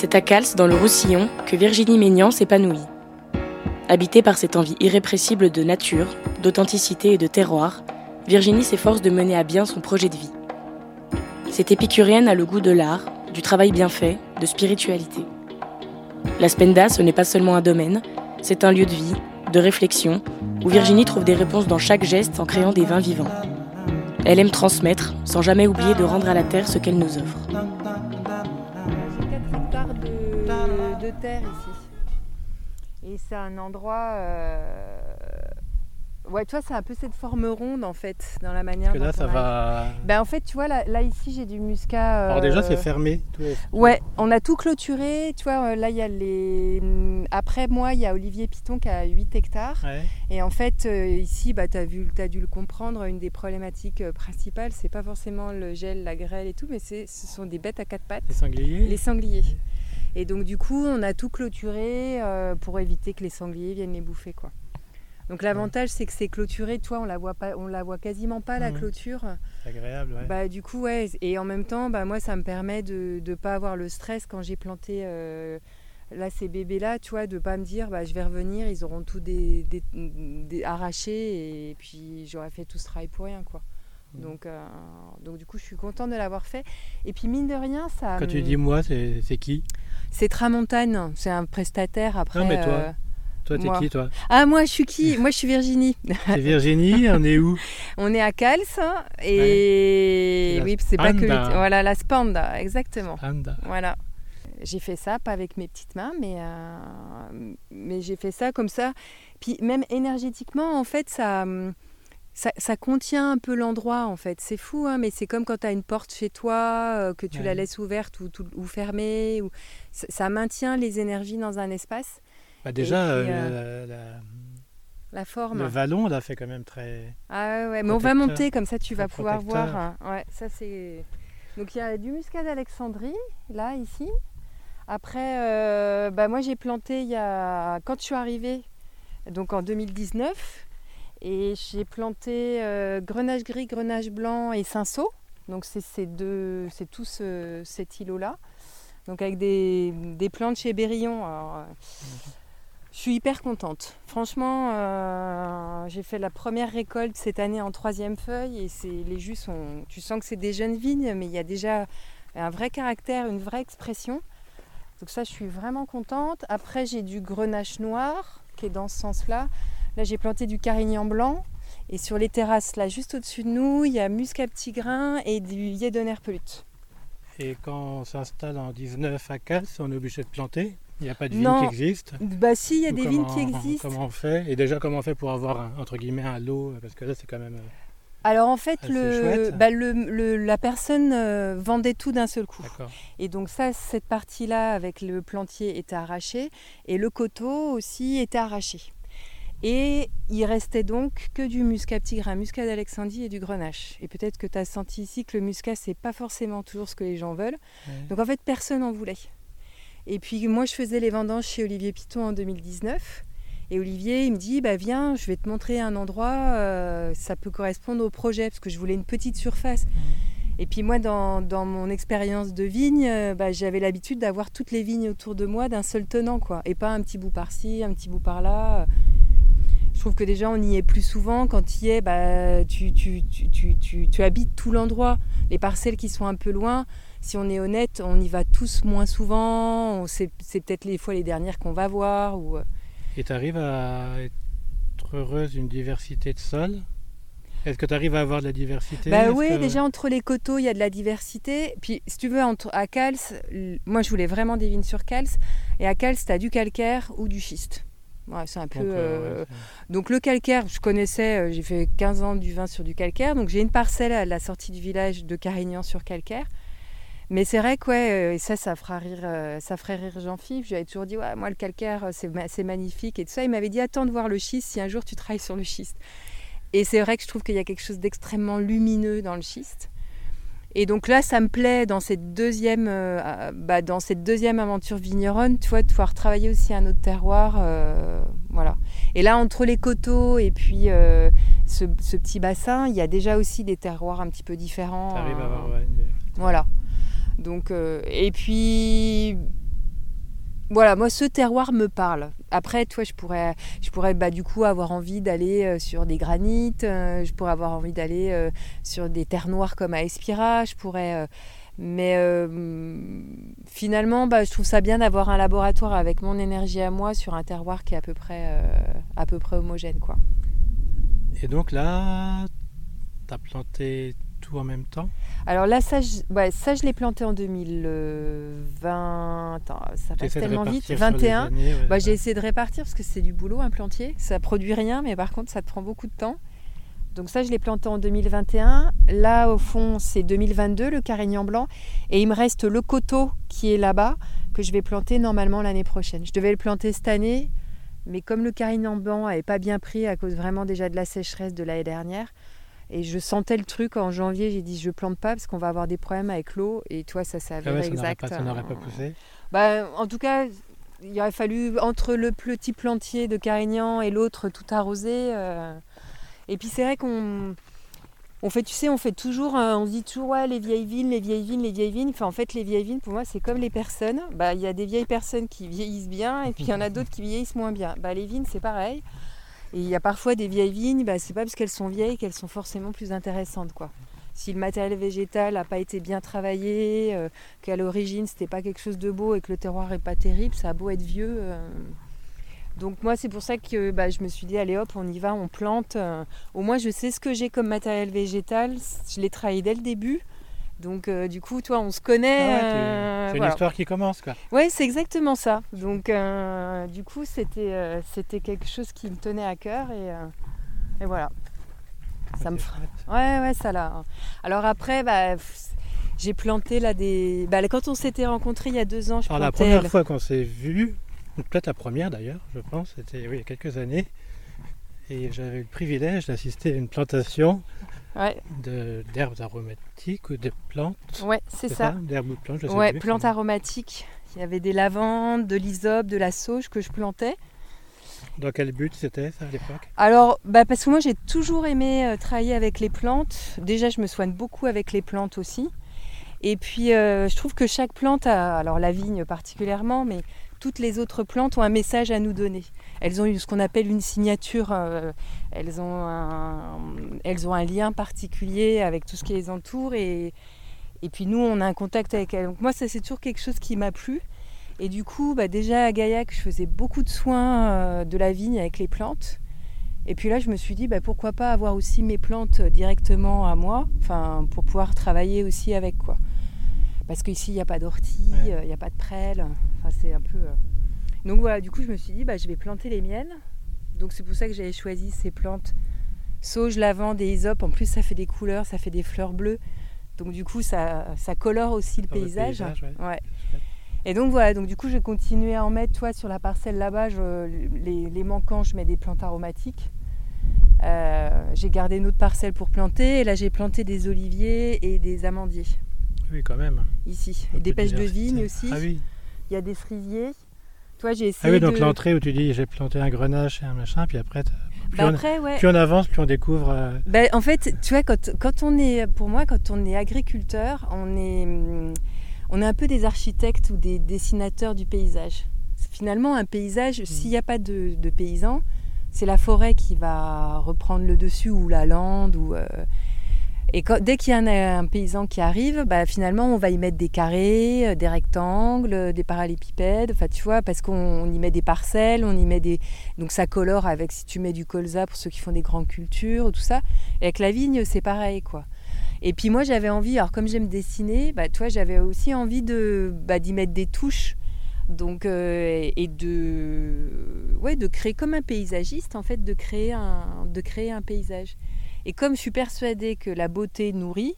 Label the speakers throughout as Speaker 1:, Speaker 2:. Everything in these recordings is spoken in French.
Speaker 1: C'est à Cals, dans le Roussillon, que Virginie Ménian s'épanouit. Habitée par cette envie irrépressible de nature, d'authenticité et de terroir, Virginie s'efforce de mener à bien son projet de vie. Cette épicurienne a le goût de l'art, du travail bien fait, de spiritualité. La Spenda, ce n'est pas seulement un domaine, c'est un lieu de vie, de réflexion, où Virginie trouve des réponses dans chaque geste en créant des vins vivants. Elle aime transmettre, sans jamais oublier de rendre à la terre ce qu'elle nous offre.
Speaker 2: De, terre ici. Et c'est un endroit. euh, Ouais, tu vois, c'est un peu cette forme ronde en fait, dans la manière.
Speaker 3: Parce que là, ça va.
Speaker 2: Ben, en fait, tu vois, là, là, ici j'ai du muscat.
Speaker 3: Alors déjà,
Speaker 2: euh,
Speaker 3: c'est fermé. tout est-
Speaker 2: Ouais, on a tout clôturé. Tu vois, euh, là, il y a les. Après moi, il y a Olivier Piton qui a 8 hectares.
Speaker 3: Ouais.
Speaker 2: Et en fait, euh, ici, bah, tu as, dû le comprendre, une des problématiques euh, principales, c'est pas forcément le gel, la grêle et tout, mais c'est- ce sont des bêtes à quatre pattes,
Speaker 3: Les sangliers.
Speaker 2: les sangliers. Et donc, du coup, on a tout clôturé euh, pour éviter que les sangliers viennent les bouffer. Quoi. Donc, l'avantage, c'est que c'est clôturé, toi, on la voit pas, on la voit quasiment pas, la
Speaker 3: Mhm.
Speaker 2: clôture.
Speaker 3: C'est agréable, ouais.
Speaker 2: Bah, du coup, ouais. Et en même temps, bah, moi, ça me permet de ne pas avoir le stress quand j'ai planté euh, là, ces bébés-là, tu vois, de pas me dire, bah, je vais revenir, ils auront tout des, des- des- arraché et puis j'aurais fait tout ce travail pour rien, quoi.
Speaker 3: Mhm.
Speaker 2: Donc, euh, donc, du coup, je suis contente de l'avoir fait. Et puis, mine de rien, ça.
Speaker 3: Quand tu dis moi, c'est qui?
Speaker 2: C'est Tramontane, c'est un prestataire après.
Speaker 3: Non, mais toi
Speaker 2: euh,
Speaker 3: Toi, t'es qui, toi?
Speaker 2: Ah, moi, je suis qui? Moi, je suis Virginie.
Speaker 3: C'est Virginie, on est où?
Speaker 2: On est à Cals et oui, c'est pas que.
Speaker 3: Spanda.
Speaker 2: voilà la Spanda, exactement.
Speaker 3: Anda.
Speaker 2: Voilà. J'ai fait ça, pas avec mes petites mains, mais, euh, mais j'ai fait ça comme ça. Puis même énergétiquement, en fait, ça, hum, ça, ça contient un peu l'endroit, en fait. C'est fou, hein, mais c'est comme quand tu as une porte chez toi, euh, que tu la laisses ouverte ou, fermée. Ou... Ça, ça maintient les énergies dans un espace,
Speaker 3: Bah, déjà,
Speaker 2: puis,
Speaker 3: euh, la- la-
Speaker 2: la forme.
Speaker 3: le vallon, là, fait quand même très.
Speaker 2: Ah ouais, mais on va monter comme ça, tu vas pouvoir voir. hein. Ouais, ça c'est. Donc il y a du muscat d'Alexandrie là ici. Après, euh, bah, moi j'ai planté il y a quand je suis arrivée, donc en 2019, et j'ai planté euh, grenage gris, grenage blanc et cinceau. Donc c'est ces deux, c'est tout ce- cet îlot là. Donc avec des, des plantes chez Berillon. Alors, euh, je suis hyper contente. Franchement, euh, j'ai fait la première récolte cette année en troisième feuille et c'est les jus sont. Tu sens que c'est des jeunes vignes, mais il y a déjà un vrai caractère, une vraie expression. Donc ça, je suis vraiment contente. Après, j'ai du grenache noir qui est dans ce sens-là. Là, j'ai planté du carignan blanc. Et sur les terrasses, là, juste au-dessus de nous, il y a muscat petit grain et du yédoner pelute.
Speaker 3: Et quand on s'installe en 19 à Casse, on est obligé de planter. Il n'y a pas de vigne
Speaker 2: Non.
Speaker 3: qui existe.
Speaker 2: Bah si, il y a
Speaker 3: Ou
Speaker 2: des vignes qui existent.
Speaker 3: Comment on fait Et déjà, comment on fait pour avoir, un- entre guillemets, un lot Parce que là, c'est quand même. euh,
Speaker 2: Alors en fait,
Speaker 3: Ah,
Speaker 2: le, bah, le- le- la personne euh, vendait tout d'un seul coup. Et donc ça, cette partie-là avec le plantier était arrachée et le coteau aussi était arraché. Et il restait donc que du muscat petit grain, muscat d'Alexandrie et du grenache. Et peut-être que tu as senti ici que le muscat, c'est pas forcément toujours ce que les gens veulent.
Speaker 3: Ouais.
Speaker 2: Donc en fait, personne n'en voulait. Et puis moi, je faisais les vendanges chez Olivier Piton en 2019. Et Olivier, il me dit, bah viens, je vais te montrer un endroit, euh, ça peut correspondre au projet, parce que je voulais une petite surface. Et puis moi, dans, dans mon expérience de vigne, euh, bah, j'avais l'habitude d'avoir toutes les vignes autour de moi d'un seul tenant, quoi. Et pas un petit bout par-ci, un petit bout par-là. Je trouve que déjà, on y est plus souvent. Quand tu y es, bah, tu, tu, tu, tu, habites tout l'endroit. Les parcelles qui sont un peu loin, si on est honnête, on y va tous moins souvent. C'est peut-être les fois les dernières qu'on va voir. Ou... euh,
Speaker 3: Et tu arrives à être heureuse d'une diversité de sols? Est-ce que tu arrives à avoir de la diversité?
Speaker 2: Bah oui,
Speaker 3: que-
Speaker 2: déjà entre les coteaux, il y a de la diversité. Puis si tu veux, entre, à Cals, moi je voulais vraiment des vignes sur Cals. Et à Cals, tu as du calcaire ou du schiste. Ouais, c'est un peu.
Speaker 3: Donc, euh,
Speaker 2: euh,
Speaker 3: ouais,
Speaker 2: Donc le calcaire, je connaissais, euh, j'ai fait 15 ans du vin sur du calcaire. Donc j'ai une parcelle à la sortie du village de Carignan sur calcaire. Mais c'est vrai que ouais, et ça, ça fera rire, ça ferait rire Jean-Philippe. Je lui avais toujours dit, ouais, moi le calcaire, c'est magnifique et tout ça. Il m'avait dit, attends de voir le schiste si un jour tu travailles sur le schiste. Et c'est vrai que je trouve qu'il y a quelque chose d'extrêmement lumineux dans le schiste. Et donc là, ça me plaît dans cette deuxième, euh, bah, dans cette deuxième aventure vigneronne, tu vois, de pouvoir travailler aussi un autre terroir, euh, voilà. Et là, entre les coteaux et puis euh, ce, ce petit bassin, il y a déjà aussi des terroirs un petit peu différents.
Speaker 3: T'arrives à avoir une-
Speaker 2: voilà. Donc, et puis, voilà, moi ce terroir me parle. Après, toi, je pourrais, je pourrais bah, du coup avoir envie d'aller euh, sur des granites, euh, je pourrais avoir envie d'aller euh, sur des terres noires comme à Espira, je pourrais. mais finalement, bah, je trouve ça bien d'avoir un laboratoire avec mon énergie à moi sur un terroir qui est à peu près, à peu près homogène, quoi.
Speaker 3: Et donc là, tu as planté tout en même temps
Speaker 2: Alors là, ça, je, ça, je l'ai planté en 2020. ça passe tellement vite. 21. bah, J'ai essayé de répartir parce que c'est du boulot, un plantier. Ça produit rien, mais par contre, ça te prend beaucoup de temps. Donc ça, je l'ai planté en 2021. Là, au fond, c'est 2022, le carignan blanc. Et il me reste le coteau qui est là-bas, que je vais planter normalement l'année prochaine. Je devais le planter cette année, mais comme le carignan blanc n'avait pas bien pris à cause vraiment déjà de la sécheresse de l'année dernière, et je sentais le truc en janvier, j'ai dit je plante pas parce qu'on va avoir des problèmes avec l'eau. Et toi, ça s'est avéré
Speaker 3: ah
Speaker 2: exact.
Speaker 3: ça n'aurait pas poussé
Speaker 2: bah, En tout cas, il aurait fallu, entre le petit plantier de Carignan et l'autre tout arrosé. Euh, et puis c'est vrai qu'on on fait, tu sais, on fait toujours, euh, on se dit toujours, ouais, les vieilles vignes, les vieilles vignes, les vieilles vignes. Enfin, en fait, les vieilles vignes, pour moi, c'est comme les personnes. Bah, il y a des vieilles personnes qui vieillissent bien, et puis il y en a d'autres qui vieillissent moins bien. Bah, les vignes, c'est pareil. Et il y a parfois des vieilles vignes, bah, c'est pas parce qu'elles sont vieilles qu'elles sont forcément plus intéressantes. Quoi. Si le matériel végétal n'a pas été bien travaillé, euh, qu'à l'origine c'était pas quelque chose de beau et que le terroir est pas terrible, ça a beau être vieux. Euh. Donc moi c'est pour ça que bah, je me suis dit allez hop on y va, on plante. Euh. Au moins je sais ce que j'ai comme matériel végétal, je l'ai travaillé dès le début. Donc euh, du coup, toi, on se connaît. Ah
Speaker 3: euh, c'est une histoire qui commence, quoi.
Speaker 2: Oui, c'est exactement ça. Donc euh, du coup, c'était c'était quelque chose qui me tenait à cœur et, voilà. ça me Ouais, ouais, ça là. Alors après, bah, j'ai planté là des. Bah, quand on s'était rencontrés il y a deux ans, je
Speaker 3: Alors, la première fois qu'on s'est vu, peut-être la première d'ailleurs, je pense, c'était oui, il y a quelques années, et j'avais le privilège d'assister à une plantation d'herbes aromatiques ou de plantes.
Speaker 2: Ouais, c'est ça.
Speaker 3: D'herbes ou plantes, je sais
Speaker 2: Ouais, plantes aromatiques. Il y avait des lavandes, de l'hysope, de la sauge que je plantais.
Speaker 3: Dans quel but c'était ça à l'époque?
Speaker 2: Alors, bah parce que moi j'ai toujours aimé euh, travailler avec les plantes. Déjà, je me soigne beaucoup avec les plantes aussi. Et puis, euh, je trouve que chaque plante a, alors la vigne particulièrement, mais toutes les autres plantes ont un message à nous donner. Elles ont ce qu'on appelle une signature, euh, elles, ont un, elles ont un lien particulier avec tout ce qui les entoure et, et puis nous on a un contact avec elles. Donc moi ça c'est toujours quelque chose qui m'a plu. Et du coup bah, déjà à Gaillac je faisais beaucoup de soins euh, de la vigne avec les plantes. Et puis là je me suis dit bah, pourquoi pas avoir aussi mes plantes directement à moi, pour pouvoir travailler aussi avec quoi. Parce qu'ici il n'y a pas d'ortie, euh, il n'y a pas de prêle, enfin c'est un peu... Donc voilà, du coup, je me suis dit, bah, je vais planter les miennes. Donc c'est pour ça que j'avais choisi ces plantes sauge, lavande et hysope. En plus, ça fait des couleurs, ça fait des fleurs bleues. Donc du coup, ça, ça colore aussi le paysage. ouais. Et donc voilà, donc du coup, je vais continuer à en mettre. Toi, sur la parcelle là-bas, les, les, manquants, je mets des plantes aromatiques. Euh, j'ai gardé une autre parcelle pour planter. Et là, j'ai planté des oliviers et des amandiers.
Speaker 3: Oui, quand même.
Speaker 2: Ici. Et des pêches de vigne aussi. Ah oui. Il y a des cerisiers.
Speaker 3: Toi, j'ai essayé. Ah oui, donc l'entrée où tu dis j'ai planté un grenache et un machin, puis après, plus, bah on, avance, plus on découvre. Euh,
Speaker 2: bah, en fait, tu vois, quand, quand, on est, pour moi, quand on est agriculteur, on est, hum, on est un peu des architectes ou des dessinateurs du paysage. Finalement, un paysage, mm. s'il n'y a pas de, de paysans, c'est la forêt qui va reprendre le dessus ou la lande ou. Euh, et dès qu'il y a un, paysan qui arrive, bah, finalement, on va y mettre des carrés, euh, des rectangles, euh, des parallépipèdes, enfin, tu vois, parce qu'on y met des parcelles, on y met des... Donc ça colore avec, si tu mets du colza pour ceux qui font des grandes cultures, tout ça. Et avec la vigne, c'est pareil, quoi. Et puis moi, j'avais envie, alors comme j'aime dessiner, bah, toi, j'avais aussi envie de bah, d'y mettre des touches. Donc, euh, et de, ouais, de créer comme un paysagiste, en fait, de créer un, de créer un paysage. Et comme je suis persuadée que la beauté nourrit,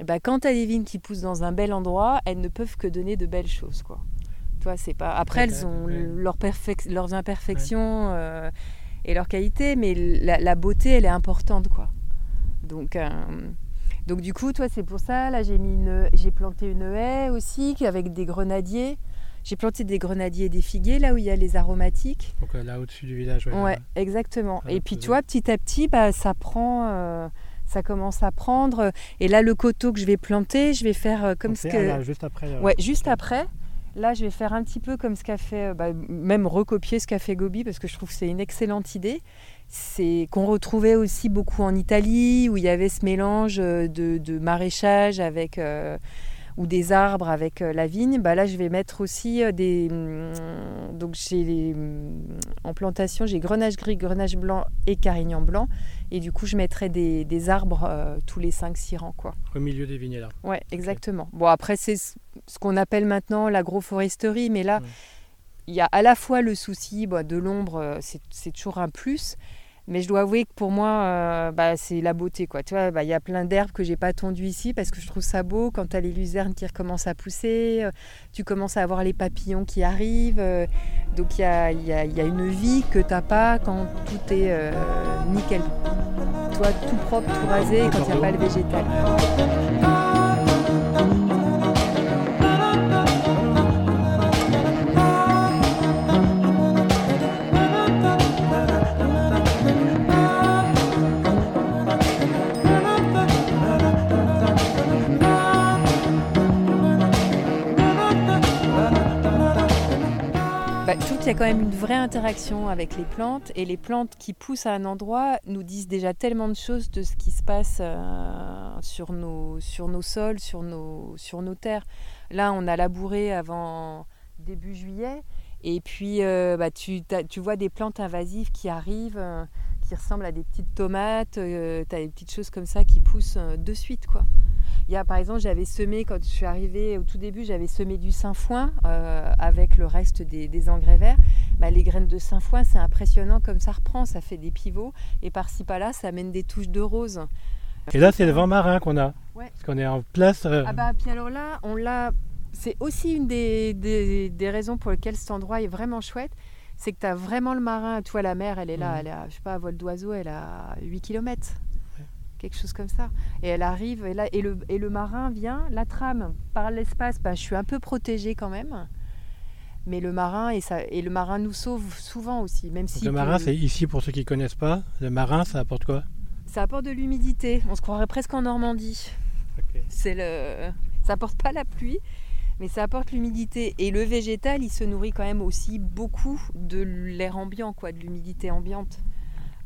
Speaker 2: eh ben, quand tu as des vignes qui poussent dans un bel endroit, elles ne peuvent que donner de belles choses. Quoi. Toi, c'est pas... Après, elles ont leurs, leurs imperfections euh, et leurs qualités, mais la, beauté, elle est importante. Quoi. Donc, euh, donc du coup, toi, c'est pour ça. Là, j'ai, mis une... j'ai planté une haie aussi avec des grenadiers. J'ai planté des grenadiers et des figuiers là où il y a les aromatiques.
Speaker 3: Donc euh, là au-dessus du village.
Speaker 2: Ouais, exactement. et puis tu vois, petit à petit, bah, ça prend. Euh, ça commence à prendre. Et là, le coteau que je vais planter, je vais faire euh, comme ce que.
Speaker 3: juste après.
Speaker 2: Ouais, juste après. Là, je vais faire un petit peu comme ce qu'a fait, bah, même recopier ce qu'a fait Gobi, parce que je trouve que c'est une excellente idée. C'est qu'on retrouvait aussi beaucoup en Italie, où il y avait ce mélange de, maraîchage avec ou des arbres avec euh, la vigne, bah là je vais mettre aussi euh, des. Mm, donc j'ai mm, en plantation, j'ai grenage gris, grenage blanc et carignan blanc. Et du coup, je mettrai des, arbres euh, tous les 5-6 rangs. Quoi.
Speaker 3: Au milieu des vignes là.
Speaker 2: Ouais, exactement. Bon, après, c'est ce qu'on appelle maintenant l'agroforesterie, mais là, il y a à la fois le souci bah, de l'ombre, c'est toujours un plus, mais je dois avouer que pour moi, euh, bah, c'est la beauté. Quoi. Tu vois, bah, il y a plein d'herbes que j'ai pas tondues ici parce que je trouve ça beau. Quand tu as les luzernes qui recommencent à pousser, euh, tu commences à avoir les papillons qui arrivent. Euh, donc il y a, y, a, y a, une vie que tu n'as pas quand tout est nickel. Toi, tout propre, tout rasé, quand il n'y a pas le végétal. Il y a quand même une vraie interaction avec les plantes et les plantes qui poussent à un endroit nous disent déjà tellement de choses de ce qui se passe euh, sur, nos, sols, sur nos, terres. Là, on a labouré avant début juillet et puis euh, bah, tu, tu, vois des plantes invasives qui arrivent, euh, qui ressemblent à des petites tomates, tu as des petites choses comme ça qui poussent de suite. quoi. Il y a, par exemple, j'avais semé, quand je suis arrivée au tout début, j'avais semé du sainfoin euh, avec le reste des, engrais verts. Bah, les graines de sainfoin, c'est impressionnant comme ça reprend, ça fait des pivots. Et par-ci par-là, ça amène des touches de rose.
Speaker 3: Et là, c'est le vent marin qu'on a. Parce qu'on est en place. Euh,
Speaker 2: ah bah, puis alors là, on l'a. C'est aussi une des, des, raisons pour lesquelles cet endroit est vraiment chouette. C'est que tu as vraiment le marin. Toi, la mer, elle est là, mmh. elle a, je sais pas, à vol d'oiseau, elle a 8 km quelque chose comme ça. Et elle arrive, et, là, et, le, et le marin vient, la trame par l'espace, bah, je suis un peu protégée quand même. Mais le marin, et, ça, et le marin nous sauve souvent aussi. Même si
Speaker 3: le marin, c'est ici pour ceux qui ne connaissent pas. Le marin, ça apporte quoi?
Speaker 2: Ça apporte de l'humidité. On se croirait presque en Normandie. C'est le... Ça apporte pas la pluie, mais ça apporte l'humidité. Et le végétal, il se nourrit quand même aussi beaucoup de l'air ambiant, quoi, de l'humidité ambiante.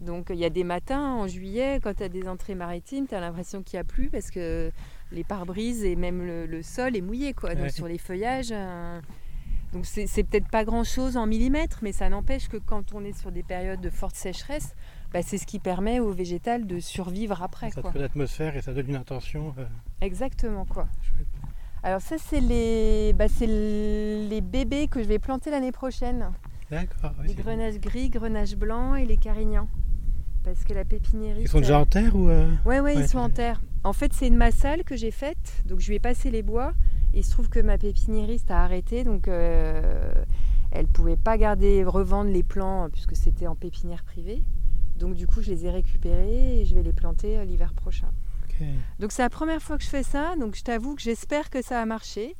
Speaker 2: Donc il y a des matins en juillet, quand tu as des entrées maritimes, tu as l'impression qu'il n'y a plus parce que les pare-brises et même le, sol est mouillé quoi, donc sur les feuillages. Euh, donc c'est peut-être pas grand-chose en millimètres, mais ça n'empêche que quand on est sur des périodes de forte sécheresse, bah, c'est ce qui permet au végétal de survivre après.
Speaker 3: Ça crée l'atmosphère et ça donne une intention. Euh,
Speaker 2: Exactement quoi. Alors ça c'est les, bah, les bébés que je vais planter l'année prochaine.
Speaker 3: D'accord.
Speaker 2: les grenages gris, grenages blancs et les carignans parce que la pépiniérie.
Speaker 3: Ils sont déjà en terre ou euh...
Speaker 2: ouais, ouais, ils sont en terre. En fait, c'est une massale que j'ai faite, donc je lui ai passé les bois. Et il se trouve que ma pépiniériste a arrêté, donc euh, elle pouvait pas garder, revendre les plants puisque c'était en pépinière privée. Donc du coup, je les ai récupérés et je vais les planter euh, l'hiver prochain. Donc c'est la première fois que je fais ça, donc je t'avoue que j'espère que ça a marché.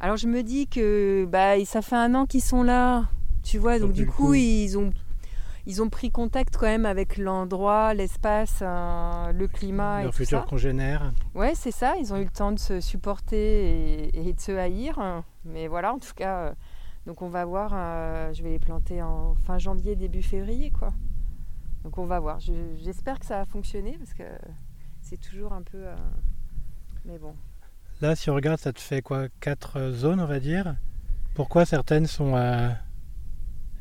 Speaker 2: Alors je me dis que bah, ça fait un an qu'ils sont là, tu vois, donc, du coup, coup, ils ont ils ont pris contact quand même avec l'endroit, l'espace, euh, le climat.
Speaker 3: Leur futur congénère.
Speaker 2: Ouais, c'est ça. Ils ont eu le temps de se supporter et, de se haïr. Mais voilà, en tout cas, euh, donc on va voir. Euh, je vais les planter en fin janvier, début février, quoi. Donc on va voir. J'espère que ça va fonctionner parce que c'est toujours un peu. mais bon.
Speaker 3: Là, si on regarde, ça te fait quoi Quatre zones, on va dire. Pourquoi certaines sont à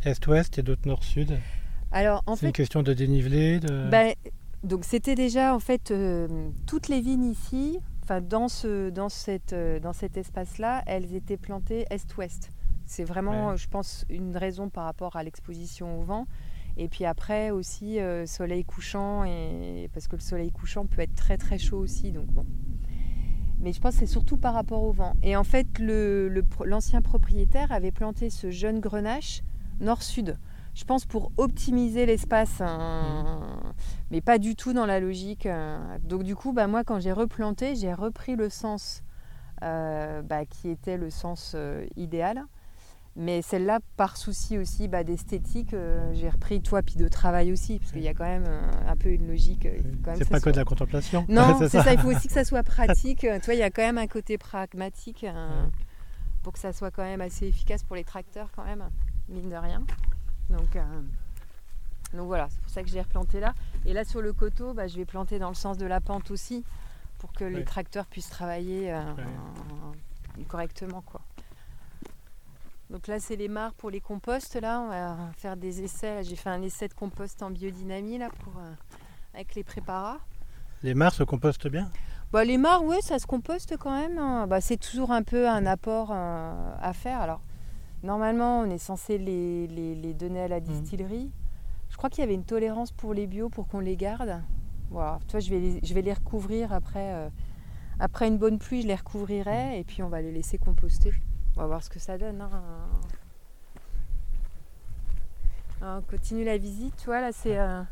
Speaker 3: est-ouest et d'autres nord-sud? C'est une question de dénivelé. De...
Speaker 2: Ben, donc c'était déjà en fait euh, toutes les vignes ici, enfin dans ce dans cette euh, dans cet espace-là, elles étaient plantées est-ouest. C'est vraiment, je pense, une raison par rapport à l'exposition au vent. Et puis après aussi euh, soleil couchant et parce que le soleil couchant peut être très très chaud aussi, donc bon. Mais je pense que c'est surtout par rapport au vent. Et en fait, l'ancien le, propriétaire avait planté ce jeune grenache nord-sud je pense, pour optimiser l'espace, hein, mais pas du tout dans la logique. Euh. Donc du coup, bah, moi, quand j'ai replanté, j'ai repris le sens euh, bah, qui était le sens euh, idéal. Mais celle-là, par souci aussi bah, d'esthétique, j'ai repris toi, puis de travail aussi, parce qu'il y a quand même un peu une logique.
Speaker 3: C'est pas que de la contemplation.
Speaker 2: Non, c'est ça. Il faut aussi que ça soit pratique. toi, il y a quand même un côté pragmatique. pour que ça soit quand même assez efficace pour les tracteurs quand même, mine de rien. Donc, donc voilà, c'est pour ça que je l'ai replanté là. Et là sur le coteau, bah, je vais planter dans le sens de la pente aussi, pour que les tracteurs puissent travailler correctement. Quoi. Donc là, c'est les mares pour les composts. Là, on va faire des essais. J'ai fait un essai de compost en biodynamie là, pour, euh, avec les préparats.
Speaker 3: Les mares se compostent bien?
Speaker 2: Bah, Les mares, oui, ça se composte quand même. Hein. Bah, c'est toujours un peu un apport euh, à faire. Alors, normalement, on est censé les, les, donner à la mmh. distillerie. Je crois qu'il y avait une tolérance pour les bio pour qu'on les garde. Voilà. Toi, je vais les, je vais les recouvrir après. Euh, après une bonne pluie, je les recouvrirai et puis on va les laisser composter. On va voir ce que ça donne. Hein. on continue la visite. Tu vois, là, c'est, euh,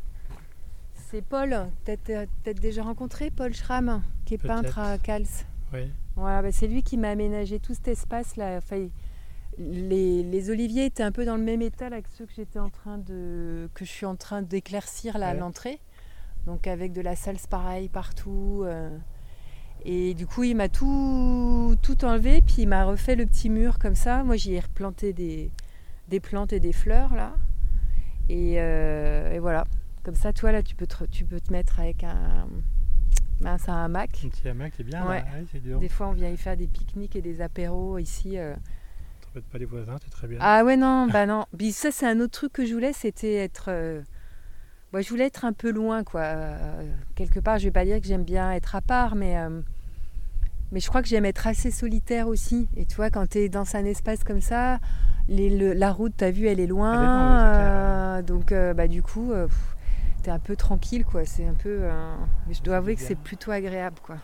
Speaker 2: c'est Paul. Peut-être, euh, peut-être déjà rencontré Paul Schramm, qui est peintre à Cals.
Speaker 3: Oui.
Speaker 2: Voilà, bah, c'est lui qui m'a aménagé tout cet espace-là. Enfin, les, oliviers étaient un peu dans le même état que ceux que j'étais en train de que je suis en train d'éclaircir là à l'entrée. Donc avec de la salse pareil partout. Euh, et du coup, il m'a tout, tout enlevé, puis il m'a refait le petit mur comme ça. Moi, j'y ai replanté des, des plantes et des fleurs, là. Et, euh, voilà. Comme ça, toi, là, tu peux te, tu peux te mettre avec un, un hamac.
Speaker 3: Un petit hamac, c'est bien. Ouais.
Speaker 2: Des fois, on vient y faire des pique-niques et des apéros ici. Euh.
Speaker 3: Pas les voisins, c'est très bien.
Speaker 2: Ah ouais, non, bah non. Puis ça, c'est un autre truc que je voulais, c'était être... Euh, moi, je voulais être un peu loin, quoi. Euh, quelque part, je vais pas dire que j'aime bien être à part, mais, euh, mais je crois que j'aime être assez solitaire aussi. Et tu vois, quand tu es dans un espace comme ça, la route, tu as vu, elle est loin. Euh, donc, bah, du coup, tu es un peu tranquille, quoi. C'est un peu. mais je dois avouer que c'est plutôt agréable, quoi.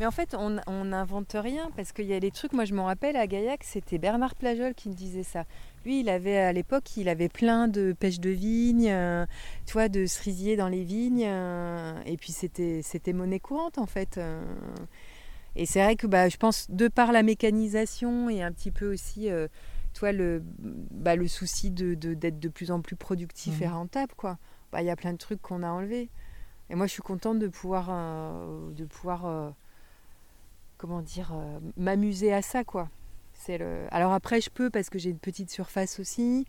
Speaker 2: Mais en fait, on n'invente rien parce qu'il y a des trucs. Moi, je m'en rappelle à Gaillac, c'était Bernard Plajol qui me disait ça. Lui, il avait à l'époque, il avait plein de pêches de vignes, euh, tu vois, de cerisiers dans les vignes. Euh, et puis c'était, c'était monnaie courante en fait. Euh. et c'est vrai que bah, je pense, de par la mécanisation et un petit peu aussi, toi, le, bah, le souci de, d'être de plus en plus productif et mmh. rentable, quoi. Bah, il y a plein de trucs qu'on a enlevés. Et moi, je suis contente de pouvoir, de pouvoir comment dire, m'amuser à ça, quoi. Alors après, je peux parce que j'ai une petite surface aussi.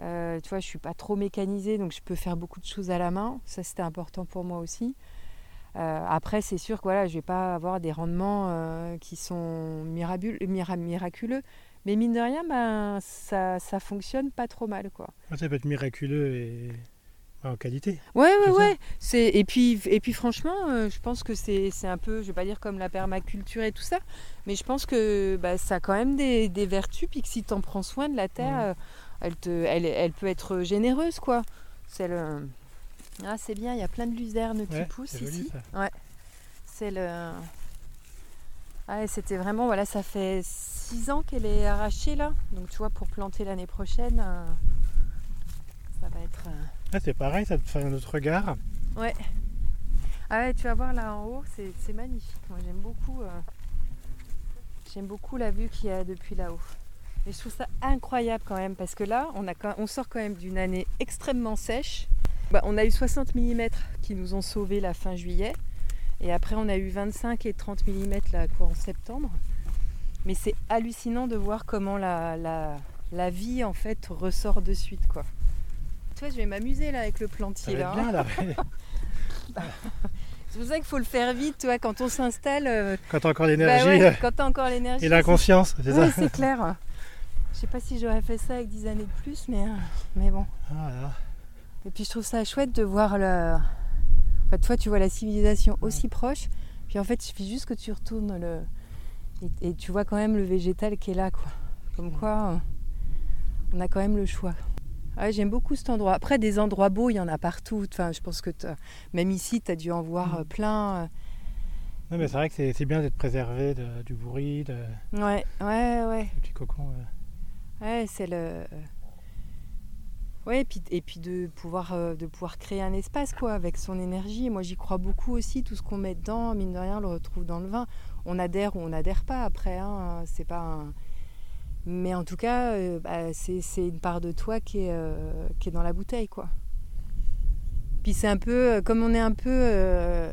Speaker 2: Euh, tu vois, je suis pas trop mécanisée, donc je peux faire beaucoup de choses à la main. Ça, c'était important pour moi aussi. Euh, après, c'est sûr que voilà, je vais pas avoir des rendements euh, qui sont miraculeux. Mais mine de rien, ben, ça, ça fonctionne pas trop mal. Quoi.
Speaker 3: Ça peut être miraculeux et en qualité.
Speaker 2: Ouais, ouais, ouais. C'est et puis et puis franchement, euh, je pense que c'est un peu, je vais pas dire comme la permaculture et tout ça, mais je pense que bah, ça a quand même des, des vertus. Puis que si tu en prends soin de la terre, euh, elle te, elle, elle, peut être généreuse, quoi. C'est le, ah c'est bien. Il y a plein de luzernes qui poussent ici. Ouais. C'est le. Ah, c'était vraiment voilà, ça fait six ans qu'elle est arrachée là, donc tu vois pour planter l'année prochaine, euh, être.
Speaker 3: Ah, c'est pareil, ça te fait un autre regard.
Speaker 2: Ouais. Ah ouais, tu vas voir là en haut, c'est magnifique. Moi j'aime beaucoup, euh, j'aime beaucoup la vue qu'il y a depuis là-haut. Et je trouve ça incroyable quand même parce que là, on, a, on sort quand même d'une année extrêmement sèche. Bah, on a eu 60 mm qui nous ont sauvés la fin juillet. Et après, on a eu 25 et 30 mm là, en septembre. Mais c'est hallucinant de voir comment la, la, la vie en fait ressort de suite. quoi. Toi, je vais m'amuser là avec le plantier. là,
Speaker 3: bien, là.
Speaker 2: C'est pour ça qu'il faut le faire vite, toi, quand on s'installe. Euh,
Speaker 3: quand t'as encore l'énergie. Bah
Speaker 2: quand t'as encore l'énergie.
Speaker 3: Et l'inconscience, c'est
Speaker 2: ça. Oui, c'est clair. Je sais pas si j'aurais fait ça avec 10 années de plus, mais, euh, mais bon. Ah, Et puis je trouve ça chouette de voir le. En fait, toi, tu vois la civilisation aussi proche. Puis en fait, il suffit juste que tu retournes le. Et, tu vois quand même le végétal qui est là, quoi. Comme quoi, euh, on a quand même le choix. Ah, j'aime beaucoup cet endroit. Après, des endroits beaux, il y en a partout. Enfin, je pense que même ici, tu as dû en voir mm. euh, plein. Euh.
Speaker 3: Non, mais c'est vrai que c'est bien d'être préservé du bruit, de...
Speaker 2: Ouais, ouais, ouais.
Speaker 3: Du petit cocon.
Speaker 2: Ouais, c'est le... Ouais, et puis, et puis de, pouvoir, euh, de pouvoir créer un espace, quoi, avec son énergie. Moi, j'y crois beaucoup aussi. Tout ce qu'on met dedans, mine de rien, on le retrouve dans le vin. On adhère ou on n'adhère pas après. Hein. C'est pas un mais en tout cas, euh, bah, c'est une part de toi qui est, euh, qui est dans la bouteille, quoi. Puis c'est un peu, euh, comme on est un peu...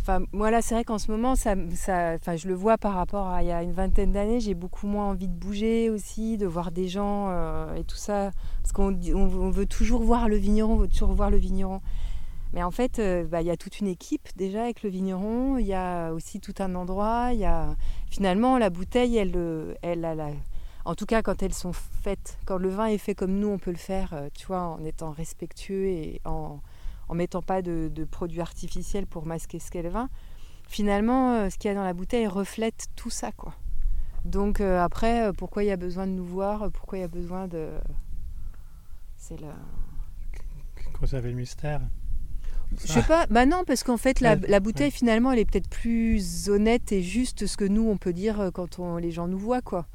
Speaker 2: Enfin, moi là, c'est vrai qu'en ce moment, ça, ça, je le vois par rapport à il y a une vingtaine d'années, j'ai beaucoup moins envie de bouger aussi, de voir des gens et tout ça. Parce qu'on on, veut toujours voir le vigneron, on veut toujours voir le vigneron. Mais en fait, bah, il y a toute une équipe déjà avec le vigneron, il y a aussi tout un endroit, il y a... Finalement, la bouteille, elle, elle, a la en tout cas, quand elles sont faites, quand le vin est fait comme nous, on peut le faire, euh, tu vois, en étant respectueux et en, en mettant pas de, produits artificiels pour masquer ce qu'est le vin. Finalement, euh, ce qu'il y a dans la bouteille reflète tout ça, quoi. Donc euh, après, pourquoi il y a besoin de nous voir Pourquoi il y a besoin de... C'est le...
Speaker 3: Conserver le mystère?
Speaker 2: Je sais pas, bah non, parce qu'en fait, la, bouteille, finalement, elle est peut-être plus honnête et juste ce que nous, on peut dire quand on, les gens nous voient, quoi.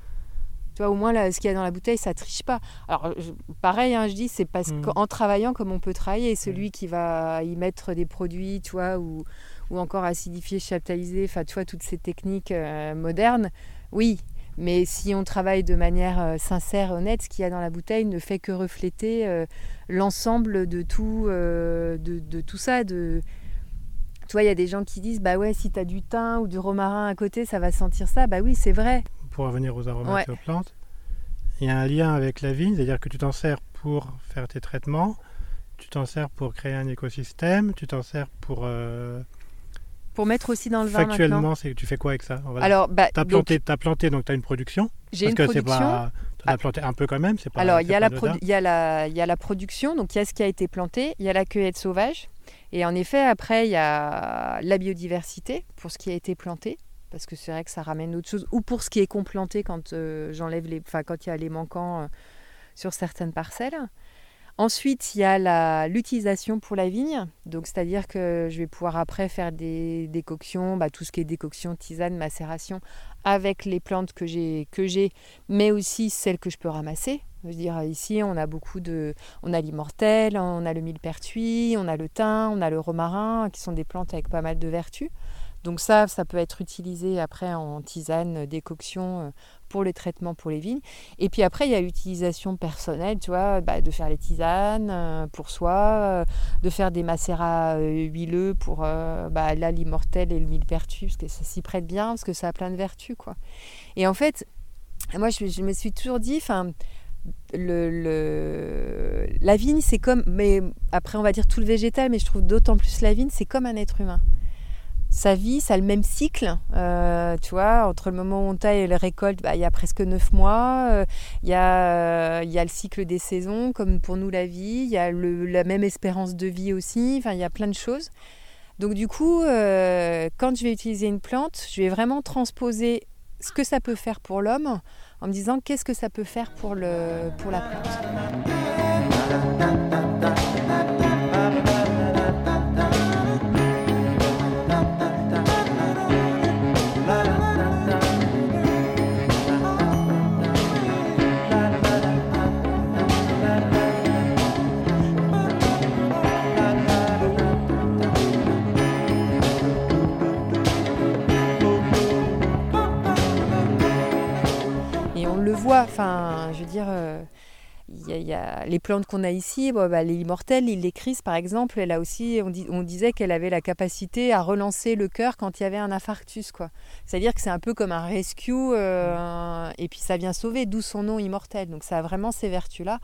Speaker 2: Tu vois, au moins, là, ce qu'il y a dans la bouteille, ça triche pas. Alors, pareil, hein, je dis, c'est parce mm. qu'en travaillant comme on peut travailler, celui qui va y mettre des produits, tu vois, ou, ou encore acidifier, chaptaliser, enfin, tu vois, toutes ces techniques euh, modernes, oui. Mais si on travaille de manière euh, sincère et honnête, ce qu'il y a dans la bouteille ne fait que refléter euh, l'ensemble de tout, de, de, tout ça. De... Tu vois, il y a des gens qui disent, bah ouais, si tu as du thym ou du romarin à côté, ça va sentir ça. Bah oui, c'est vrai
Speaker 3: pour revenir aux aromates et aux plantes, il y a un lien avec la vigne, c'est-à-dire que tu t'en sers pour faire tes traitements, tu t'en sers pour créer un écosystème, tu t'en sers pour... Euh,
Speaker 2: pour mettre aussi dans le vin
Speaker 3: Factuellement, c'est tu fais quoi avec ça? Alors, bah, tu as, planté, as planté, donc tu as une production.
Speaker 2: J'ai une que production.
Speaker 3: Pas, tu as planté un peu quand même, c'est pas
Speaker 2: Alors, il y, a la y, a la, y a la production, donc il y a ce qui a été planté, il y a la cueillette sauvage, et en effet, après, il y a la biodiversité pour ce qui a été planté parce que c'est vrai que ça ramène autre chose. Ou pour ce qui est complanté quand euh, j'enlève les, enfin quand il y a les manquants euh, sur certaines parcelles. Ensuite, il y a l'utilisation pour la vigne, donc c'est-à-dire que je vais pouvoir après faire des décoctions, bah, tout ce qui est décoction, tisane, macération, avec les plantes que j'ai, que j'ai, mais aussi celles que je peux ramasser. Je veux dire, ici, on a beaucoup de, on a l'immortel, on a le millepertuis, on a le thym, on a le romarin, qui sont des plantes avec pas mal de vertus. Donc ça, ça peut être utilisé après en tisane, euh, décoction euh, pour les traitements pour les vignes. Et puis après, il y a l'utilisation personnelle, tu vois, bah, de faire les tisanes euh, pour soi, de faire des macérats huileux pour bah, l'immortel et le millepertuis, parce que ça s'y prête bien, parce que ça a plein de vertus, quoi. Et en fait, moi, je, me suis toujours dit, enfin, la vigne, c'est comme, mais après, on va dire tout le végétal, mais je trouve d'autant plus la vigne, c'est comme un être humain sa vie, ça a le même cycle. Euh, tu vois, entre le moment où on taille et la récolte, bah, il y a presque neuf mois. Euh, il y, a, y a le cycle des saisons, comme pour nous la vie. Il y a la même espérance de vie aussi. Enfin, il y a plein de choses. Donc du coup, euh, quand je vais utiliser une plante, je vais vraiment transposer ce que ça peut faire pour l'homme en me disant qu'est-ce que ça peut faire pour, le, pour la plante. Les plantes qu'on a ici, bah, les immortelles, l'île par exemple, elle aussi, on, disait qu'elle avait la capacité à relancer le cœur quand il y avait un infarctus. C'est-à-dire que c'est un peu comme un rescue, euh, et puis ça vient sauver, d'où son nom immortel. Donc ça a vraiment ces vertus-là.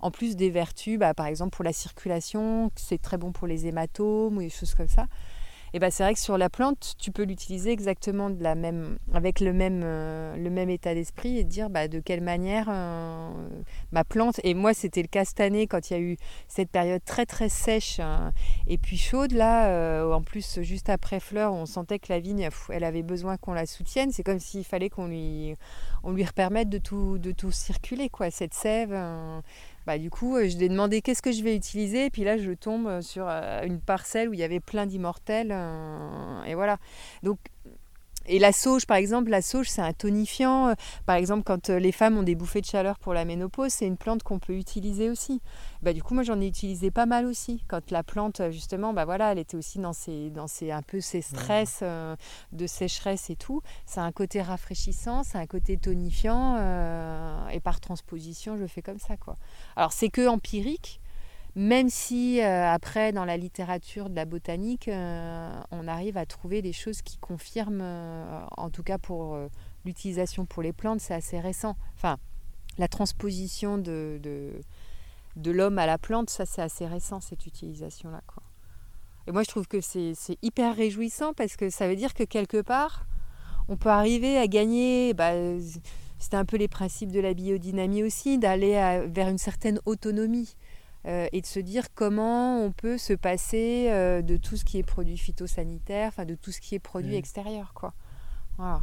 Speaker 2: En plus des vertus, bah, par exemple pour la circulation, c'est très bon pour les hématomes ou des choses comme ça et ben c'est vrai que sur la plante, tu peux l'utiliser exactement de la même, avec le même, euh, le même état d'esprit et dire bah, de quelle manière euh, ma plante. Et moi, c'était le cas cette année quand il y a eu cette période très très sèche hein, et puis chaude. Là, euh, en plus, juste après fleur, on sentait que la vigne, elle avait besoin qu'on la soutienne. C'est comme s'il fallait qu'on lui, on lui permette de tout, de tout circuler, quoi. Cette sève bah, du coup, euh, je lui ai demandé qu'est-ce que je vais utiliser? Et puis là, je tombe euh, sur euh, une parcelle où il y avait plein d'immortels. et voilà. Donc, et la sauge, par exemple, la sauge, c'est un tonifiant. Euh, par exemple, quand euh, les femmes ont des bouffées de chaleur pour la ménopause, c'est une plante qu'on peut utiliser aussi. Bah, du coup, moi, j'en ai utilisé pas mal aussi. Quand la plante, euh, justement, bah, voilà, elle était aussi dans, ses, dans ses, un peu ses stress de sécheresse et tout. C'est un côté rafraîchissant, c'est un côté tonifiant. et par transposition, je fais comme ça. Quoi. Alors, c'est que empirique. Même si après, dans la littérature de la botanique, on arrive à trouver des choses qui confirment, en tout cas pour l'utilisation pour les plantes, c'est assez récent. Enfin, la transposition de, de, l'homme à la plante, ça c'est assez récent, cette utilisation-là. Et moi je trouve que c'est, hyper réjouissant parce que ça veut dire que quelque part, on peut arriver à gagner, bah, c'était un peu les principes de la biodynamie aussi, d'aller vers une certaine autonomie. Euh, et de se dire comment on peut se passer euh, de tout ce qui est produit phytosanitaire, enfin de tout ce qui est produit extérieur. Quoi. Voilà.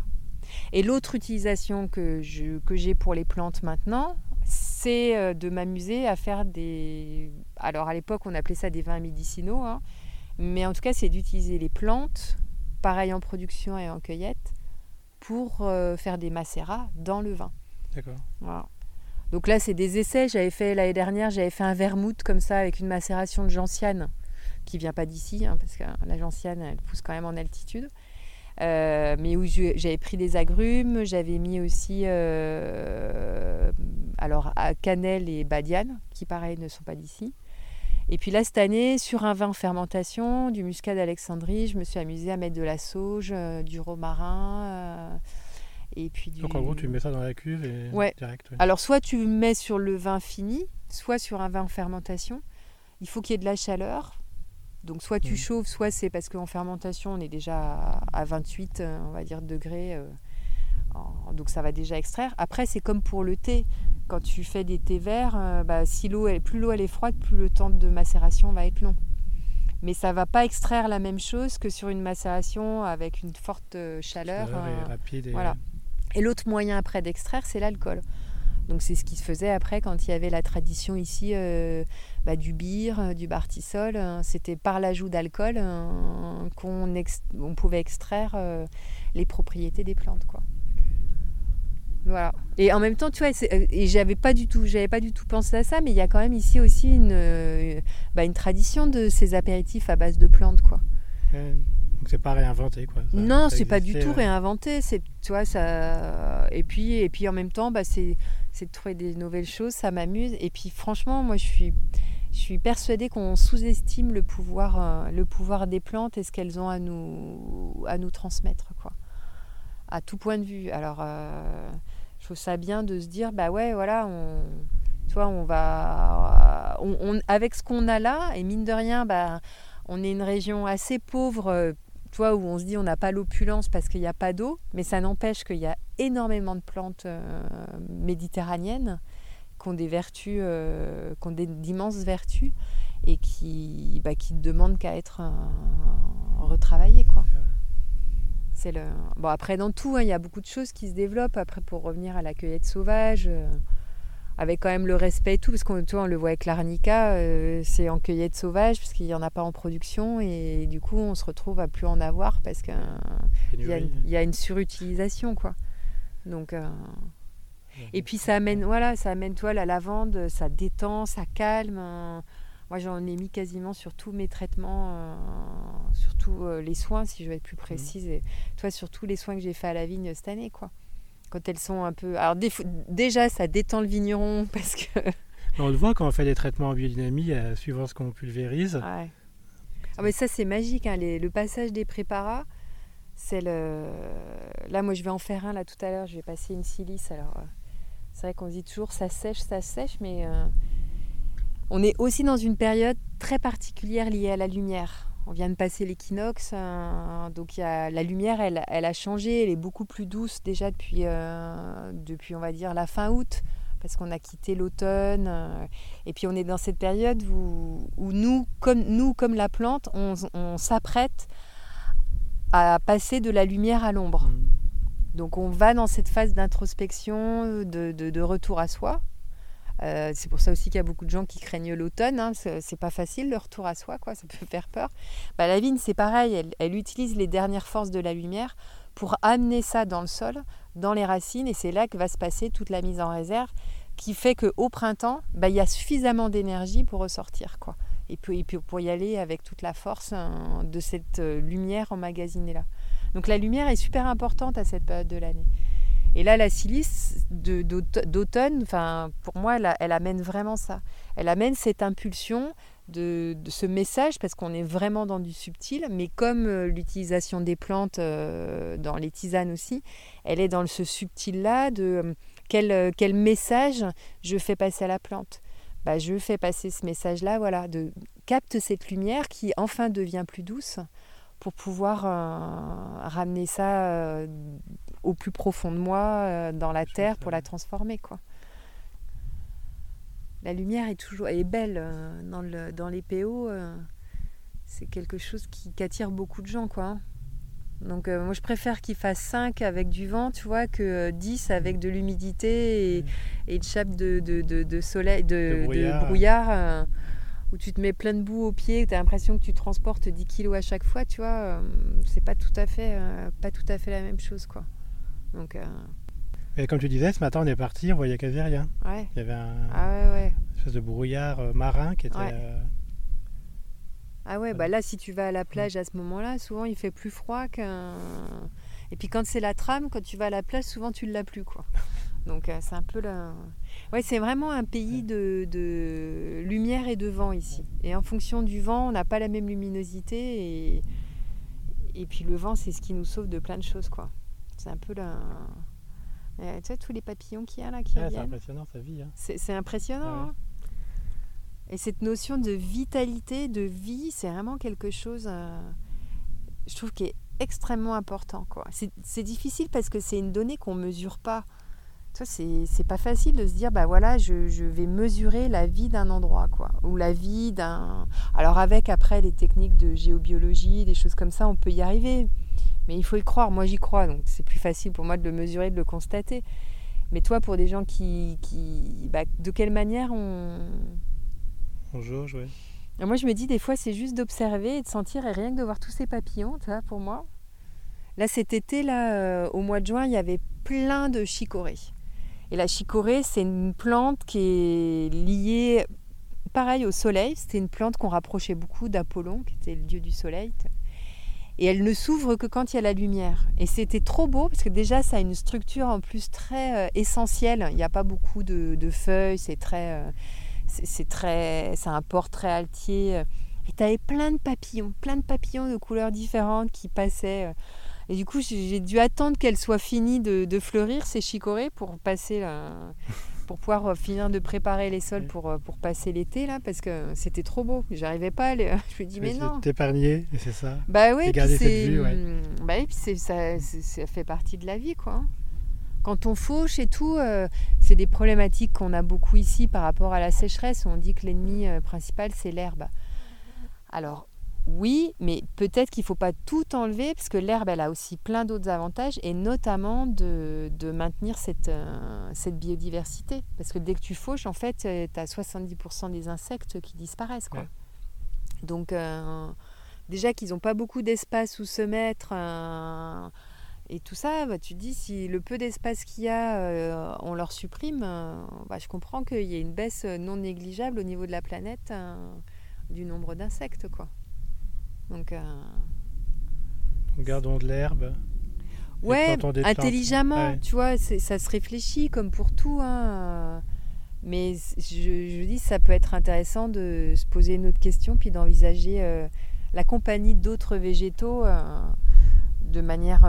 Speaker 2: Et l'autre utilisation que, que j'ai pour les plantes maintenant, c'est euh, de m'amuser à faire des... Alors à l'époque on appelait ça des vins médicinaux, hein. mais en tout cas c'est d'utiliser les plantes, pareil en production et en cueillette, pour euh, faire des macérats dans le vin.
Speaker 3: D'accord.
Speaker 2: Donc là c'est des essais, j'avais fait l'année dernière, j'avais fait un vermouth comme ça avec une macération de gentiane qui vient pas d'ici, hein, parce que la gentiane elle pousse quand même en altitude. Euh, mais où j'avais pris des agrumes, j'avais mis aussi euh, alors cannelle et badiane, qui pareil ne sont pas d'ici. Et puis là, cette année, sur un vin en fermentation, du muscat d'Alexandrie, je me suis amusée à mettre de la sauge, euh, du romarin. Et puis
Speaker 3: Donc en gros, tu mets ça dans la cuve et
Speaker 2: ouais. direct. Alors soit tu mets sur le vin fini, soit sur un vin en fermentation. Il faut qu'il y ait de la chaleur. Donc soit tu mm. chauffes, soit c'est parce qu'en fermentation on est déjà à 28 euh, on va dire degrés, euh, donc ça va déjà extraire. Après c'est comme pour le thé, quand tu fais des thés verts, euh, bah, si l'eau plus l'eau elle est froide, plus le temps de macération va être long. Mais ça va pas extraire la même chose que sur une macération avec une forte chaleur.
Speaker 3: rapide et...
Speaker 2: Voilà. Et l'autre moyen après d'extraire, c'est l'alcool. Donc c'est ce qui se faisait après quand il y avait la tradition ici euh, bah, du bir, euh, du bartisol. Hein. C'était par l'ajout d'alcool qu'on on pouvait extraire euh, les propriétés des plantes. Quoi. Voilà. Et en même temps, tu vois, et j'avais pas du tout, j'avais pas du tout pensé à ça, mais il y a quand même ici aussi une, bah, tradition de ces apéritifs à base de plantes, quoi.
Speaker 3: Donc c'est pas réinventé quoi.
Speaker 2: non, c'est pas du tout réinventé. C'est, tu vois, ça. Et puis, et puis en même temps, bah, c'est c'est de trouver des nouvelles choses, ça m'amuse. Et puis franchement, moi je suis, je suis persuadée qu'on sous-estime le pouvoir, euh, le pouvoir des plantes et ce qu'elles ont à nous, à nous transmettre, quoi. À tout point de vue. Alors, euh, je trouve ça bien de se dire, bah ouais, voilà, on, toi, on va, on, avec ce qu'on a là, et mine de rien, bah, on est une région assez pauvre toi, où on se dit on n'a pas l'opulence parce qu'il n'y a pas d'eau, mais ça n'empêche qu'il y a énormément de plantes euh, méditerranéennes qui ont des vertus, euh, qui ont d'immenses vertus et qui, bah, qui demandent qu'à être euh, retravaillées. Quoi. C'est le... Bon, après, dans tout, hein, il y a beaucoup de choses qui se développent. Après, pour revenir à la cueillette sauvage, avec quand même le respect et tout, parce qu'on on le voit avec l'arnica, euh, c'est en cueillette sauvage, parce qu'il n'y en a pas en production, et du coup on se retrouve à plus en avoir parce qu'il y, y, a une surutilisation. quoi. Donc, euh, Et puis ça amène, voilà, ça amène toi la lavande, ça détend, ça calme. Moi j'en ai mis quasiment sur tous mes traitements, euh, sur tous les soins, si je veux être plus mmh. précise, et toi sur tous les soins que j'ai fait à la vigne cette année. quoi quand elles sont un peu. Alors déjà, ça détend le vigneron parce que.
Speaker 3: On le voit quand on fait des traitements en biodynamie, euh, suivant ce qu'on pulvérise.
Speaker 2: Ouais. Ah mais ça c'est magique, hein, le passage des préparats, c'est le. Là, moi, je vais en faire un là tout à l'heure. Je vais passer une silice. Alors, euh, c'est vrai qu'on dit toujours ça sèche, ça sèche, mais euh, on est aussi dans une période très particulière liée à la lumière. On vient de passer l'équinoxe, euh, donc la lumière, elle, a changé, elle est beaucoup plus douce déjà depuis, euh, depuis on va dire, la fin août, parce qu'on a quitté l'automne. Euh, et puis on est dans cette période où, nous, comme, nous, comme la plante, on, s'apprête à passer de la lumière à l'ombre. Mmh. Donc on va dans cette phase d'introspection, de, retour à soi, euh, c'est pour ça aussi qu'il y a beaucoup de gens qui craignent l'automne. Hein, c'est pas facile le retour à soi, quoi. Ça peut faire peur. Bah, la vigne, c'est pareil. Elle, utilise les dernières forces de la lumière pour amener ça dans le sol, dans les racines, et c'est là que va se passer toute la mise en réserve, qui fait qu'au printemps, bah, il y a suffisamment d'énergie pour ressortir, quoi. Et puis, pour y aller avec toute la force hein, de cette euh, lumière emmagasinée là. Donc la lumière est super importante à cette période de l'année. Et là, la silice d'automne, enfin, pour moi, elle, amène vraiment ça. Elle amène cette impulsion de, ce message, parce qu'on est vraiment dans du subtil, mais comme euh, l'utilisation des plantes euh, dans les tisanes aussi, elle est dans ce subtil-là de euh, quel, message je fais passer à la plante. Bah, je fais passer ce message-là, voilà, de capte cette lumière qui enfin devient plus douce pour pouvoir ramener ça au plus profond de moi, euh, dans la terre, pour la transformer. quoi. La lumière est toujours est belle euh, dans, le, dans les PO. Euh, c'est quelque chose qui, attire beaucoup de gens. quoi. Hein. Donc moi je préfère qu'il fasse 5 avec du vent, tu vois, que 10 avec de l'humidité et, et, une chape de, de, de, soleil, de, brouillard, où tu te mets plein de boue aux pieds, tu as l'impression que tu transportes 10 kilos à chaque fois, tu vois. c'est pas tout à fait pas tout à fait la même chose quoi. Donc, euh,
Speaker 3: Et comme tu disais, ce matin on est parti, on voyait quasi rien.
Speaker 2: Ouais.
Speaker 3: Il y avait un
Speaker 2: ah ouais,
Speaker 3: une espèce de brouillard euh, marin qui était. Euh,
Speaker 2: ah ouais, bah là si tu vas à la plage à ce moment-là, souvent il fait plus froid qu'un. Et puis quand c'est la trame, quand tu vas à la plage, souvent tu ne l'as plus quoi. Donc c'est un peu là. Ouais, c'est vraiment un pays de, de, lumière et de vent ici. Et en fonction du vent, on n'a pas la même luminosité et et puis le vent, c'est ce qui nous sauve de plein de choses quoi. C'est un peu la. tu sais, tous les papillons qu'il y a là qui
Speaker 3: C'est impressionnant sa vie. Hein.
Speaker 2: C'est impressionnant. Ah hein. Et cette notion de vitalité, de vie, c'est vraiment quelque chose, euh, je trouve, qui est extrêmement important. C'est difficile parce que c'est une donnée qu'on ne mesure pas. C'est pas facile de se dire, bah voilà, je, je vais mesurer la vie d'un endroit, quoi. Ou la vie d'un. Alors, avec après les techniques de géobiologie, des choses comme ça, on peut y arriver. Mais il faut y croire, moi j'y crois, donc c'est plus facile pour moi de le mesurer, de le constater. Mais toi, pour des gens qui... qui bah, de quelle manière on...
Speaker 3: On jauge, oui.
Speaker 2: Moi je me dis des fois c'est juste d'observer et de sentir et rien que de voir tous ces papillons, tu vois, pour moi. Là cet été, là, euh, au mois de juin, il y avait plein de chicorées. Et la chicorée, c'est une plante qui est liée, pareil, au soleil. C'était une plante qu'on rapprochait beaucoup d'Apollon, qui était le dieu du soleil et elle ne s'ouvre que quand il y a la lumière. Et c'était trop beau parce que déjà ça a une structure en plus très euh, essentielle. Il n'y a pas beaucoup de, feuilles, c'est très, euh, c'est très, c'est un port très altier. Et tu avais plein de papillons, plein de papillons de couleurs différentes qui passaient. Et du coup, j'ai dû attendre qu'elle soit finie de, de, fleurir ces chicorées pour passer la, pour pouvoir euh, finir de préparer les sols pour, euh, pour passer l'été là parce que c'était trop beau. J'arrivais pas à aller... Je me dis mais, non.
Speaker 3: T'épargner, c'est ça.
Speaker 2: Bah oui, c'est mmh, bah ça, ça fait partie de la vie quoi. Quand on fauche et tout, euh, c'est des problématiques qu'on a beaucoup ici par rapport à la sécheresse. On dit que l'ennemi principal c'est l'herbe. Alors oui, mais peut-être qu'il ne faut pas tout enlever parce que l'herbe, elle a aussi plein d'autres avantages et notamment de, maintenir euh, cette, biodiversité. Parce que dès que tu fauches, en fait, euh, tu as 70% des insectes qui disparaissent. Quoi. Donc, euh, déjà qu'ils n'ont pas beaucoup d'espace où se mettre et tout ça, bah, tu te dis si le peu d'espace qu'il y a, on leur supprime, bah, je comprends qu'il y ait une baisse non négligeable au niveau de la planète du nombre d'insectes. quoi. Donc, euh,
Speaker 3: Gardons de l'herbe.
Speaker 2: Ouais, intelligemment, tu vois, ça se réfléchit comme pour tout. Hein. Mais je, dis, ça peut être intéressant de se poser une autre question, puis d'envisager euh, la compagnie d'autres végétaux euh, de manière.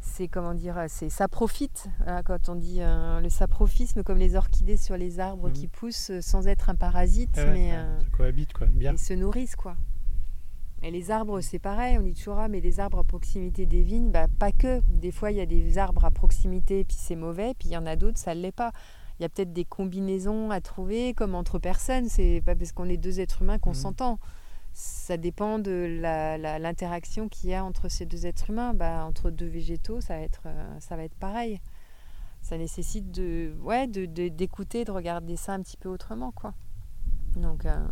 Speaker 2: c'est comment dire, c'est ça profite hein, quand on dit le saprophisme comme les orchidées sur les arbres qui mmh. poussent sans être un parasite, mais
Speaker 3: cohabitent quoi, bien.
Speaker 2: Ils se nourrissent quoi. Et les arbres, c'est pareil, on dit toujours, ah, mais les arbres à proximité des vignes, bah, pas que. Des fois, il y a des arbres à proximité, puis c'est mauvais, puis il y en a d'autres, ça ne l'est pas. Il y a peut-être des combinaisons à trouver, comme entre personnes. C'est pas parce qu'on est deux êtres humains qu'on mmh. s'entend. Ça dépend de l'interaction qu'il y a entre ces deux êtres humains. Bah, entre deux végétaux, ça va être, euh, ça va être pareil. Ça nécessite de, ouais, d'écouter, de, de, regarder ça un petit peu autrement, quoi. Donc. Euh,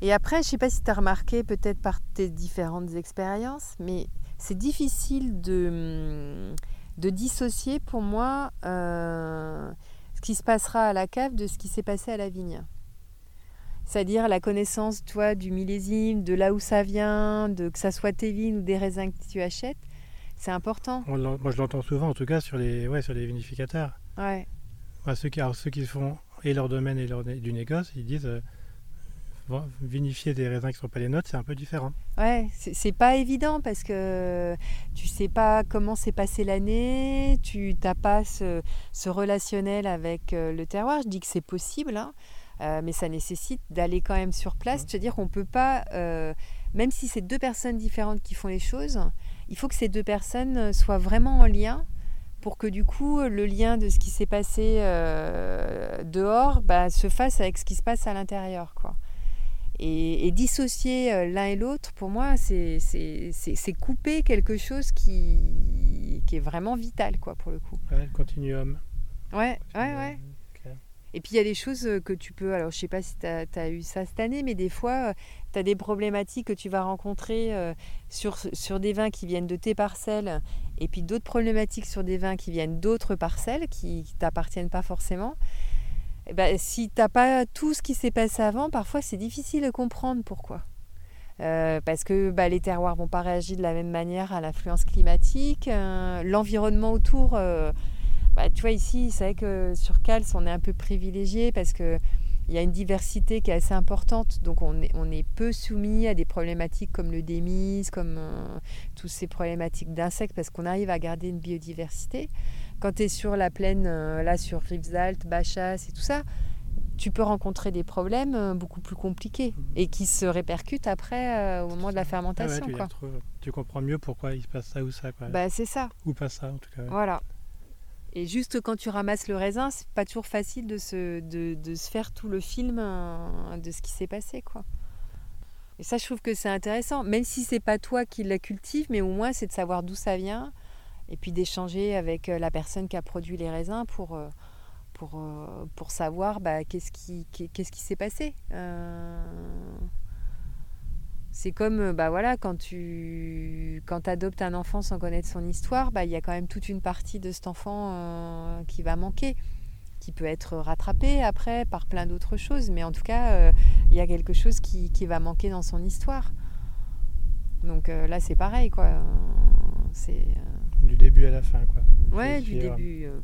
Speaker 2: et après, je ne sais pas si tu as remarqué peut-être par tes différentes expériences, mais c'est difficile de, de dissocier pour moi euh, ce qui se passera à la cave de ce qui s'est passé à la vigne. C'est-à-dire la connaissance, toi, du millésime, de là où ça vient, de que ça soit tes vignes ou des raisins que tu achètes. C'est important.
Speaker 3: moi, je l'entends souvent, en tout cas, sur les, ouais, sur les vinificateurs.
Speaker 2: Ouais.
Speaker 3: ceux, qui, ceux qui font et leur domaine et leur, du négoce, ils disent euh, vinifier des raisins qui ne sont pas les nôtres, c'est un peu différent.
Speaker 2: Ouais, c'est pas évident parce que tu sais pas comment s'est passée l'année, tu n'as pas ce, relationnel avec euh, le terroir. Je dis que c'est possible, hein, euh, mais ça nécessite d'aller quand même sur place. C'est-à-dire qu'on peut pas, même si c'est deux personnes différentes qui font les choses, il faut que ces deux personnes soient vraiment en lien pour que du coup le lien de ce qui s'est passé euh, dehors bah, se fasse avec ce qui se passe à l'intérieur. quoi. Et, dissocier euh, l'un et l'autre, pour moi, c'est couper quelque chose qui, qui, est vraiment vital, quoi, pour le coup.
Speaker 3: Ouais, le continuum.
Speaker 2: Ouais, ouais, ouais. Et puis il y a des choses euh, que tu peux, alors je sais pas si tu as, eu ça cette année, mais des fois, tu as des problématiques que tu vas rencontrer sur, sur des vins qui viennent de tes parcelles, et puis d'autres problématiques sur des vins qui viennent d'autres parcelles, qui ne t'appartiennent pas forcément. Eh ben, si tu n'as pas tout ce qui s'est passé avant, parfois c'est difficile de comprendre pourquoi. Euh, parce que bah, les terroirs vont pas réagir de la même manière à l'influence climatique. Euh, l'environnement autour, euh, bah, tu vois ici, c'est vrai que sur Cals, on est un peu privilégié parce que il y a une diversité qui est assez importante, donc on est, on est peu soumis à des problématiques comme le démise, comme toutes ces problématiques d'insectes, parce qu'on arrive à garder une biodiversité. Quand tu es sur la plaine, euh, là sur Rivesaltes, Bachas et tout ça, tu peux rencontrer des problèmes euh, beaucoup plus compliqués mhm. et qui se répercutent après euh, au moment de la fermentation.
Speaker 3: tu, tu, comprends mieux pourquoi il se passe ça ou ça. Quoi.
Speaker 2: Bah, c'est ça.
Speaker 3: Ou pas ça en tout cas.
Speaker 2: Voilà. Et juste quand tu ramasses le raisin, c'est pas toujours facile de se, de, de se faire tout le film de ce qui s'est passé. quoi. Et ça, je trouve que c'est intéressant, même si c'est pas toi qui la cultive, mais au moins c'est de savoir d'où ça vient, et puis d'échanger avec euh, la personne qui a produit les raisins pour, euh, pour, euh, pour savoir bah, qu'est-ce qui s'est passé. C'est comme bah voilà, quand tu quand adoptes un enfant sans connaître son histoire, bah, il y a quand même toute une partie de cet enfant qui va manquer, qui peut être rattrapé après par plein d'autres choses. Mais en tout cas, il y a quelque chose qui, qui, va manquer dans son histoire. Donc là, c'est pareil. quoi. C'est
Speaker 3: du début à la fin, quoi.
Speaker 2: Ouais, du début, euh,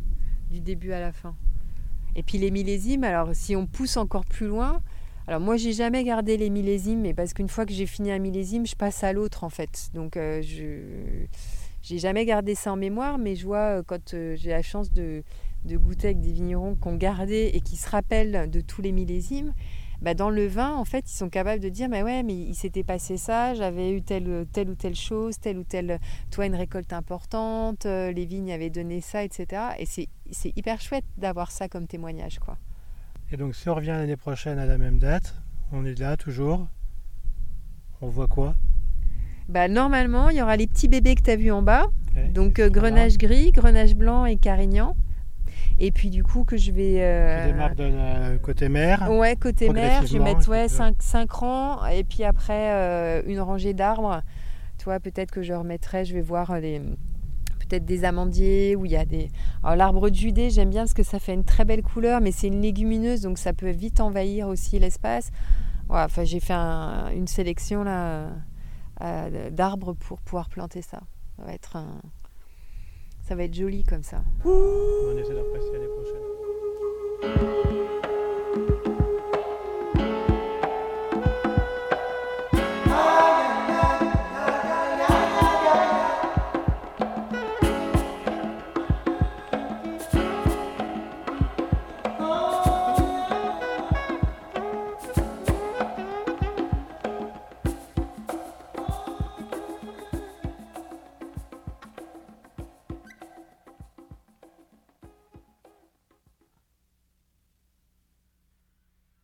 Speaker 2: du début à la fin. Et puis les millésimes, alors si on pousse encore plus loin, alors moi j'ai jamais gardé les millésimes, mais parce qu'une fois que j'ai fini un millésime, je passe à l'autre en fait. Donc euh, je j'ai jamais gardé ça en mémoire, mais je vois euh, quand j'ai la chance de, de, goûter avec des vignerons qui ont gardé et qui se rappellent de tous les millésimes, bah, dans le vin, en fait, ils sont capables de dire, mais ouais, mais il s'était passé ça, j'avais eu telle, telle ou telle chose, telle ou telle, toi, une récolte importante, euh, les vignes avaient donné ça, etc. Et c'est hyper chouette d'avoir ça comme témoignage, quoi.
Speaker 3: Et donc, si on revient l'année prochaine à la même date, on est là toujours, on voit quoi?
Speaker 2: Bah, Normalement, il y aura les petits bébés que tu as vus en bas, donc euh, grenage gris, grenage blanc et carignan. Et puis du coup que je vais...
Speaker 3: Euh... Tu démarres de côté mer
Speaker 2: Ouais, côté mer, je vais mettre ouais, 5, 5 rangs et puis après euh, une rangée d'arbres. Tu vois, peut-être que je remettrai, je vais voir les peut-être des amandiers où il y a des... Alors l'arbre de Judée, j'aime bien parce que ça fait une très belle couleur, mais c'est une légumineuse, donc ça peut vite envahir aussi l'espace. enfin, j'ai fait une sélection là euh, d'arbres pour pouvoir planter ça. Ça va être un... Ça va être joli comme ça.